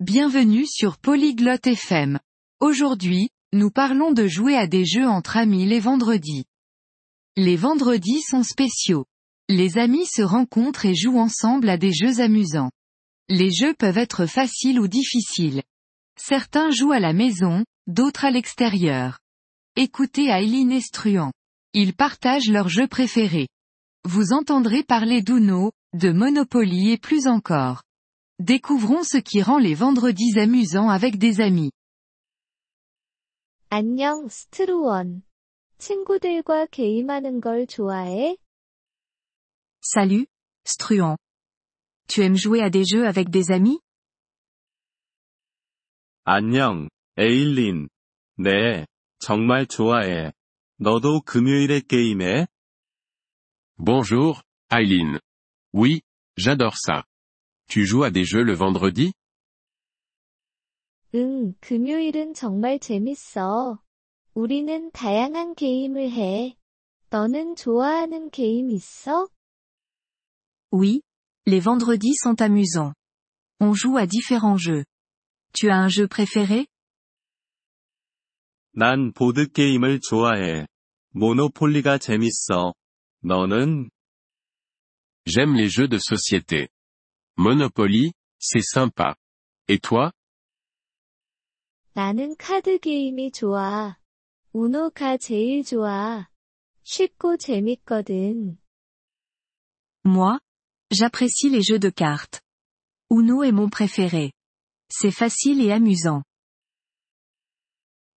Bienvenue sur Polyglotte FM. Aujourd'hui, nous parlons de jouer à des jeux entre amis les vendredis. Les vendredis sont spéciaux. Les amis se rencontrent et jouent ensemble à des jeux amusants. Les jeux peuvent être faciles ou difficiles. Certains jouent à la maison, d'autres à l'extérieur. Écoutez Aileen Estruan. Ils partagent leurs jeux préférés. Vous entendrez parler d'Uno, de Monopoly et plus encore. Découvrons ce qui rend les vendredis amusants avec des amis. 안녕, 스트루원. 친구들과 게임하는 걸 좋아해? Salut, Struan. Tu aimes jouer à des jeux avec des amis 안녕, 에일린. 네, 정말 좋아해. 너도 금요일에 게임해? Bonjour, Eileen. Oui, j'adore ça. Tu joues à des jeux le vendredi 응, 금요일은 정말 재밌어. 우리는 다양한 게임을 해. 너는 좋아하는 게임 있어? Oui, les vendredis sont amusants. On joue à différents jeux. Tu as un jeu préféré 난 보드게임을 좋아해. 모노폴리가 재밌어. 너는? J'aime les jeux de société. Monopoly, c'est sympa. Et toi 나는 카드 게임이 좋아. 우노가 제일 좋아. 쉽고 재밌거든. Moi, j'apprécie les jeux de cartes. Uno est mon préféré. C'est facile et amusant.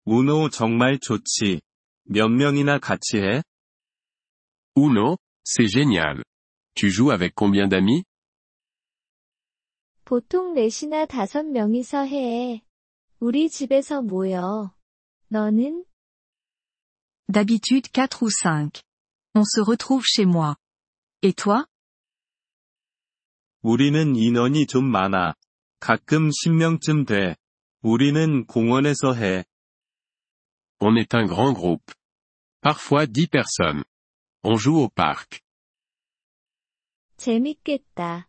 우노 정말 좋지. 몇 명이나 같이 해? Uno, c'est génial. Tu joues avec combien d'amis 보통 넷이나 다섯 명이서 해. 우리 집에서 모여. 너는? D'habitude 4 ou 5. On se retrouve chez moi. Et toi 우리는 인원이 좀 많아. 가끔 10명쯤 돼. 우리는 공원에서 해. On est un grand groupe. Parfois 10 personnes. On joue au parc. 재밌겠다.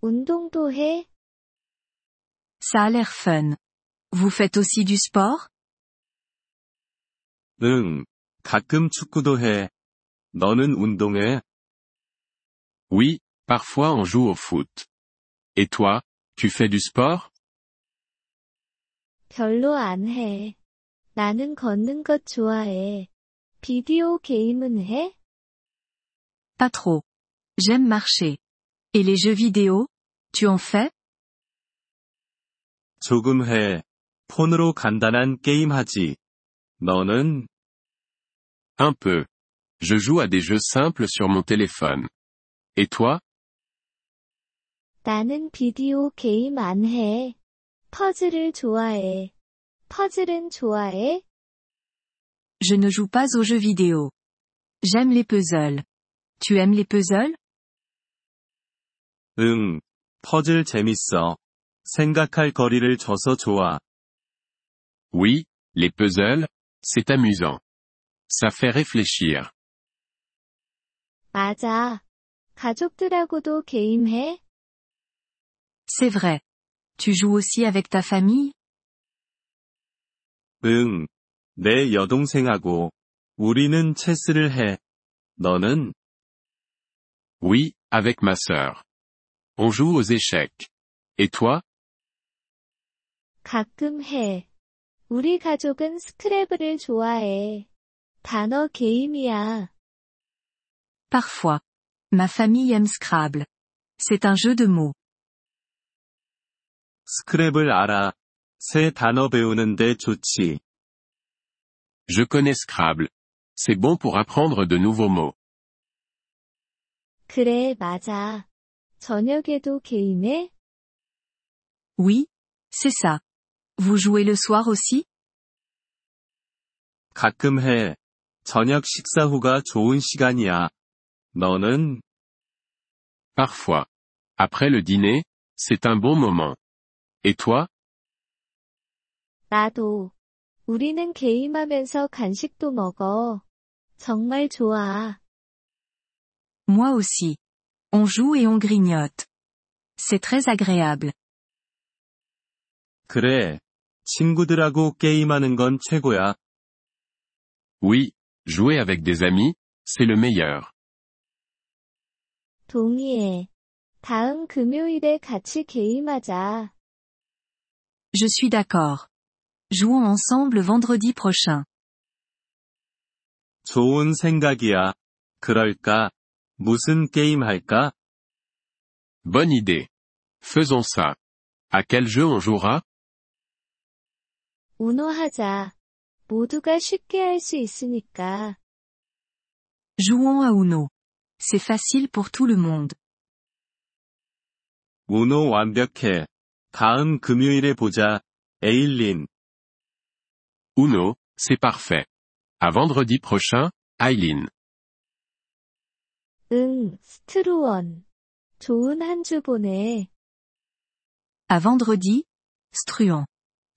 운동도 해? Ça a l'air fun. Vous faites aussi du sport 응. 가끔 축구도 해. 너는 운동해? Oui, parfois on joue au foot. Et toi, tu fais du sport 별로 안 해. 나는 걷는 것 좋아해. 비디오 게임은 해? Pas trop. J'aime marcher. Et les jeux vidéo Tu en fais 조금 해. 폰으로 간단한 게임 하지. 너는? Un peu. Je joue à des jeux simples sur mon téléphone. Et toi 나는 비디오 게임 안 해. 퍼즐을 좋아해. 퍼즐은 좋아해? Je ne joue pas aux jeux vidéo. J'aime les puzzles. Tu aimes les puzzles 응. 퍼즐 재밌어. 생각할 거리를 줘서 좋아. Oui, les puzzles, c'est amusant. Ça fait réfléchir. 맞아. 가족들하고도 게임해? C'est vrai. Tu joues aussi avec ta famille 응. 내 여동생하고. 우리는 체스를 해. 너는? Oui, avec ma sœur. On joue aux échecs. Et toi 가끔 해. 우리 가족은 스크래블을 좋아해. 단어 게임이야. Parfois. Ma famille aime Scrabble. C'est un jeu de mots. 스크랩을 알아. 새 단어 배우는데 좋지. Je connais Scrabble. C'est bon pour apprendre de nouveaux mots. 그래, 맞아. 저녁에도 게임해? Oui, c'est ça. Vous jouez le soir aussi 가끔 해. 저녁 식사 후가 좋은 시간이야. 너는? Parfois. Après le dîner, c'est un bon moment. Et toi 나도. 우리는 게임하면서 간식도 먹어. 정말 좋아. Moi aussi. On joue et on grignote. C'est très agréable. 그래. 친구들하고 게임하는 건 최고야. Oui, jouer avec des amis, c'est le meilleur. 동의해. 다음 금요일에 같이 게임하자. Je suis d'accord. Jouons ensemble vendredi prochain. 좋은 생각이야. 그럴까? 무슨 게임 할까? Bonne idée. Faisons ça. À quel jeu on jouera 우노 하자. 모두가 쉽게 할 수 있으니까. Jouons à Uno. C'est facile pour tout le monde. 우노 완벽해. 다음 금요일에 보자. 에일린. Uno, c'est parfait. À vendredi prochain, Eileen. 응, 스트루원. 좋은 한 주 보내. À vendredi, Struan.